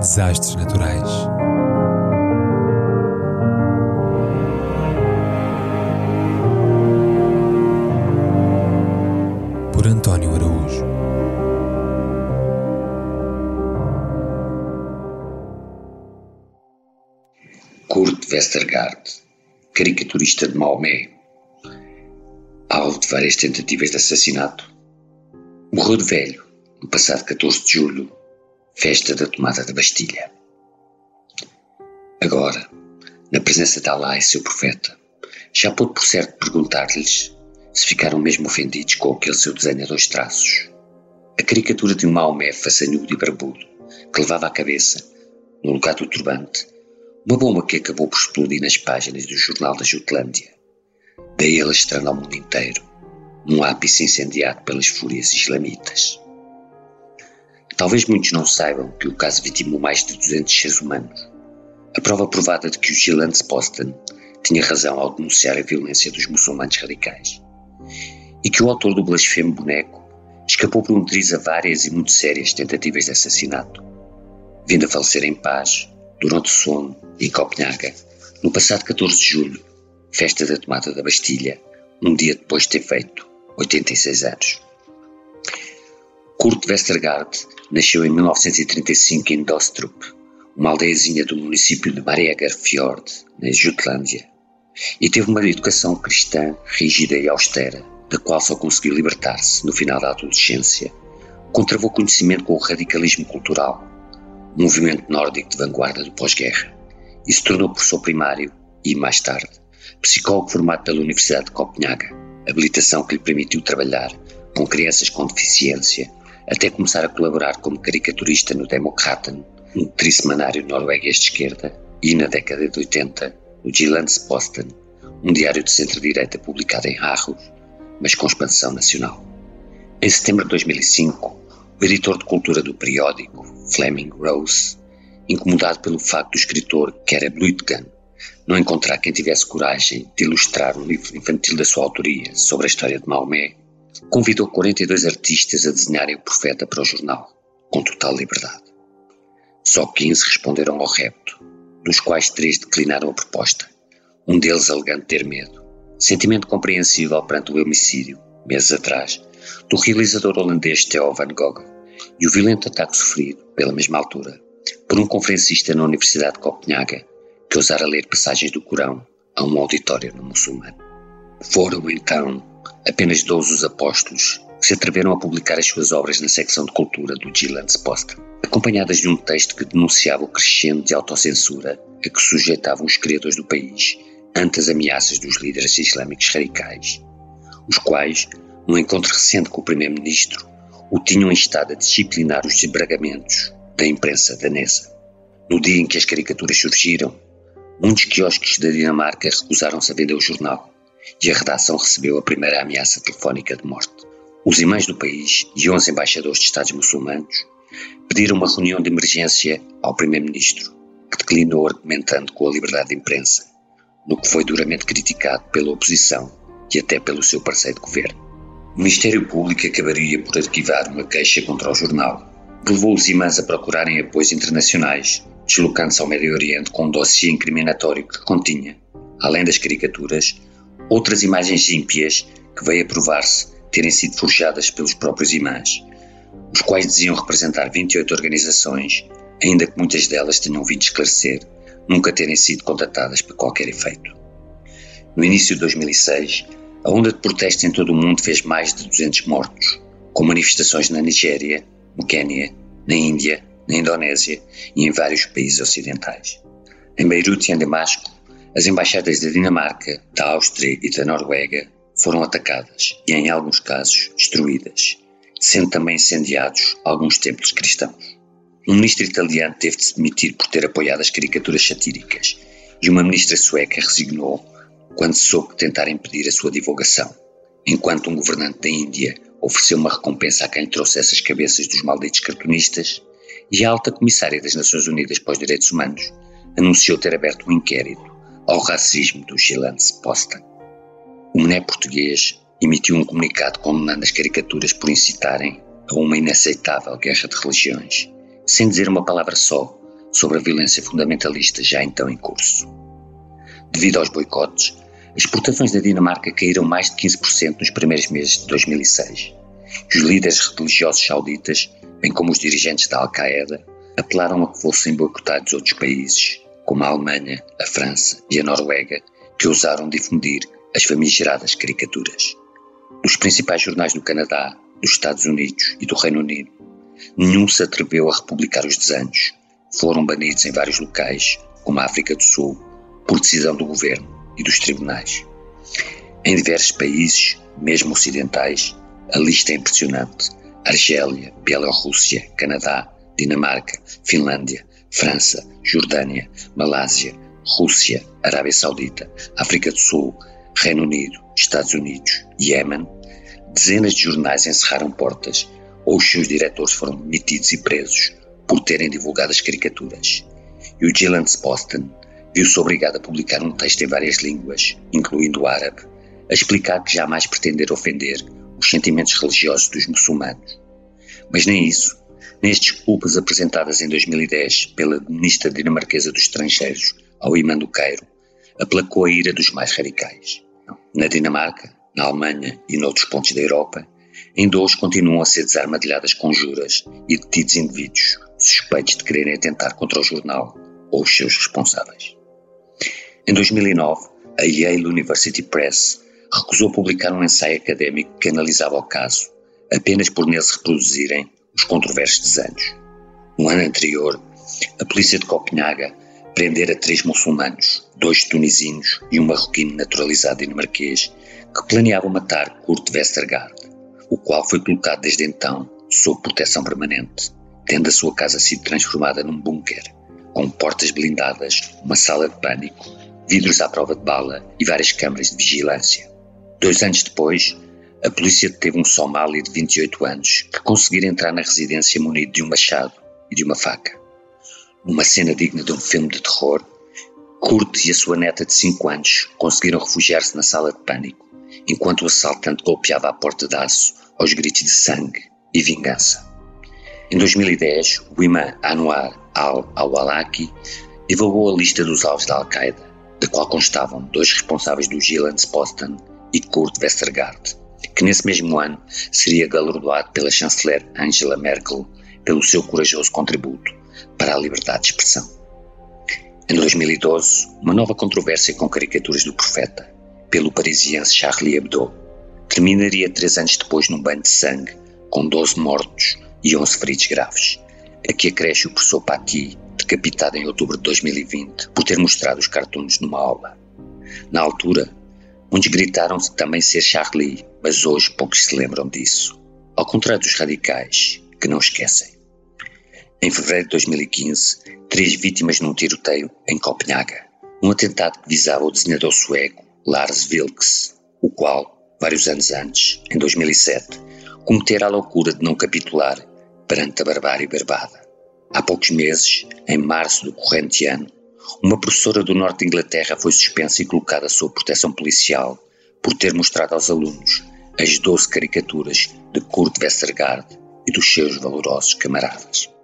Desastres naturais. Por António Araújo. Kurt Westergaard, caricaturista de Maomé, alvo de várias tentativas de assassinato, morreu de velho no passado 14 de julho, festa da tomada da Bastilha. Agora, na presença de Allah e seu profeta, já pôde por certo perguntar-lhes se ficaram mesmo ofendidos com aquele seu desenho a dois traços. A caricatura de um Maomé façanhudo e barbudo, que levava à cabeça, no lugar do turbante, uma bomba que acabou por explodir nas páginas do Jornal da Jutlândia. Daí alastrando ao mundo inteiro, num ápice incendiado pelas fúrias islamitas. Talvez muitos não saibam que o caso vitimou mais de 200 seres humanos. A prova provada de que o Gilance Poston tinha razão ao denunciar a violência dos muçulmanos radicais. E que o autor do blasfemo boneco escapou por um triz a várias e muito sérias tentativas de assassinato, vindo a falecer em paz, durante o sono, em Copenhaga, no passado 14 de julho, festa da tomada da Bastilha, um dia depois de ter feito 86 anos. Kurt Westergaard nasceu em 1935 em Dostrup, uma aldeiazinha do município de Maregar-Fjord, na Jutlândia, e teve uma educação cristã rígida e austera, da qual só conseguiu libertar-se no final da adolescência, quando travou conhecimento com o radicalismo cultural, movimento nórdico de vanguarda do pós-guerra, e se tornou professor primário e, mais tarde, psicólogo formado pela Universidade de Copenhaga, habilitação que lhe permitiu trabalhar com crianças com deficiência até começar a colaborar como caricaturista no Demokraten, um trissemanário norueguês de esquerda, e na década de 80, no Jyllands-Posten, um diário de centro-direita publicado em Aarhus, mas com expansão nacional. Em setembro de 2005, o editor de cultura do periódico, Fleming Rose, incomodado pelo facto do escritor Kere Blutgen não encontrar quem tivesse coragem de ilustrar um livro infantil da sua autoria sobre a história de Maomé, convidou 42 artistas a desenharem o profeta para o jornal, com total liberdade. Só 15 responderam ao repto, dos quais três declinaram a proposta, um deles alegando ter medo, sentimento compreensível perante o homicídio, meses atrás, do realizador holandês Theo van Gogh e o violento ataque sofrido, pela mesma altura, por um conferencista na Universidade de Copenhaga que ousara ler passagens do Corão a um auditório no muçulmano. Foram, então, apenas 12 os apóstolos que se atreveram a publicar as suas obras na secção de cultura do Gillands Post, acompanhadas de um texto que denunciava o crescente de autocensura a que sujeitavam os criadores do país ante as ameaças dos líderes islâmicos radicais, os quais, num encontro recente com o primeiro-ministro, o tinham instado a disciplinar os desbragamentos da imprensa danesa. No dia em que as caricaturas surgiram, muitos quiosques da Dinamarca recusaram-se a vender o jornal e a redação recebeu a primeira ameaça telefónica de morte. Os imãs do país e 11 embaixadores de Estados muçulmanos pediram uma reunião de emergência ao primeiro-ministro, que declinou argumentando com a liberdade de imprensa, no que foi duramente criticado pela oposição e até pelo seu parceiro de governo. O Ministério Público acabaria por arquivar uma queixa contra o jornal, que levou os imãs a procurarem apoios internacionais, deslocando-se ao Médio Oriente com um dossiê incriminatório que continha, além das caricaturas, outras imagens ímpias que veio a provar-se terem sido forjadas pelos próprios imãs, os quais diziam representar 28 organizações, ainda que muitas delas tenham vindo esclarecer nunca terem sido contatadas para qualquer efeito. No início de 2006, a onda de protestos em todo o mundo fez mais de 200 mortos, com manifestações na Nigéria, no Quênia, na Índia, na Indonésia e em vários países ocidentais. Em Beirute e em Damasco, as embaixadas da Dinamarca, da Áustria e da Noruega foram atacadas e, em alguns casos, destruídas, sendo também incendiados alguns templos cristãos. Um ministro italiano teve de se demitir por ter apoiado as caricaturas satíricas e uma ministra sueca resignou quando soube tentar impedir a sua divulgação, enquanto um governante da Índia ofereceu uma recompensa a quem trouxe essas cabeças dos malditos cartunistas e a alta comissária das Nações Unidas para os Direitos Humanos anunciou ter aberto um inquérito ao racismo dos Gilantes Posta. O Mené português emitiu um comunicado condenando as caricaturas por incitarem a uma inaceitável guerra de religiões sem dizer uma palavra só sobre a violência fundamentalista já então em curso. Devido aos boicotes, as exportações da Dinamarca caíram mais de 15% nos primeiros meses de 2006. E os líderes religiosos sauditas, bem como os dirigentes da Al-Qaeda, apelaram a que fossem boicotados outros países, como a Alemanha, a França e a Noruega, que ousaram difundir as famigeradas caricaturas. Nos principais jornais do Canadá, dos Estados Unidos e do Reino Unido, nenhum se atreveu a republicar os desenhos. Foram banidos em vários locais, como a África do Sul, por decisão do governo e dos tribunais. Em diversos países, mesmo ocidentais, a lista é impressionante. Argélia, Bielorrússia, Canadá, Dinamarca, Finlândia, França, Jordânia, Malásia, Rússia, Arábia Saudita, África do Sul, Reino Unido, Estados Unidos, Iémen, dezenas de jornais encerraram portas ou os seus diretores foram demitidos e presos por terem divulgado as caricaturas. E o Gillen's Boston viu-se obrigado a publicar um texto em várias línguas, incluindo o árabe, a explicar que jamais pretender ofender os sentimentos religiosos dos muçulmanos. Mas nem isso, nem as desculpas apresentadas em 2010 pela ministra dinamarquesa dos Estrangeiros ao imã do Cairo, aplacou a ira dos mais radicais. Na Dinamarca, na Alemanha e noutros pontos da Europa, ainda hoje continuam a ser desarmadilhadas conjuras e detidos indivíduos suspeitos de quererem atentar contra o jornal ou os seus responsáveis. Em 2009, a Yale University Press recusou publicar um ensaio académico que analisava o caso, apenas por nele se reproduzirem os controversos desenhos. No ano anterior, a polícia de Copenhaga prendera três muçulmanos, dois tunisinos e um marroquino naturalizado dinamarquês, que planeavam matar Kurt Westergaard, o qual foi colocado desde então sob proteção permanente, tendo a sua casa sido transformada num bunker, com portas blindadas, uma sala de pânico vidros à prova de bala e várias câmaras de vigilância. Dois anos depois, a polícia deteve um somali de 28 anos que conseguira entrar na residência munido de um machado e de uma faca. Numa cena digna de um filme de terror, Kurt e a sua neta de 5 anos conseguiram refugiar-se na sala de pânico, enquanto o assaltante golpeava a porta de aço aos gritos de sangue e vingança. Em 2010, o imã Anwar al-Awlaki divulgou a lista dos alvos da Al-Qaeda da qual constavam dois responsáveis do Gillands Boston e Kurt Westergaard, que nesse mesmo ano seria galardoado pela chanceler Angela Merkel pelo seu corajoso contributo para a liberdade de expressão. Em 2012, uma nova controvérsia com caricaturas do profeta, pelo parisiense Charlie Hebdo, terminaria três anos depois num banho de sangue, com 12 mortos e 11 feridos graves. Aqui acresce o professor Paty, decapitado em outubro de 2020 por ter mostrado os cartoons numa aula. Na altura, muitos gritaram também ser Charlie, mas hoje poucos se lembram disso. Ao contrário dos radicais, que não esquecem. Em fevereiro de 2015, três vítimas num tiroteio em Copenhaga. Um atentado que visava o desenhador sueco Lars Vilks, o qual, vários anos antes, em 2007, cometera a loucura de não capitular perante a barbárie barbada. Há poucos meses, em março do corrente ano, uma professora do norte de Inglaterra foi suspensa e colocada sob proteção policial por ter mostrado aos alunos as 12 caricaturas de Kurt Westergaard e dos seus valorosos camaradas.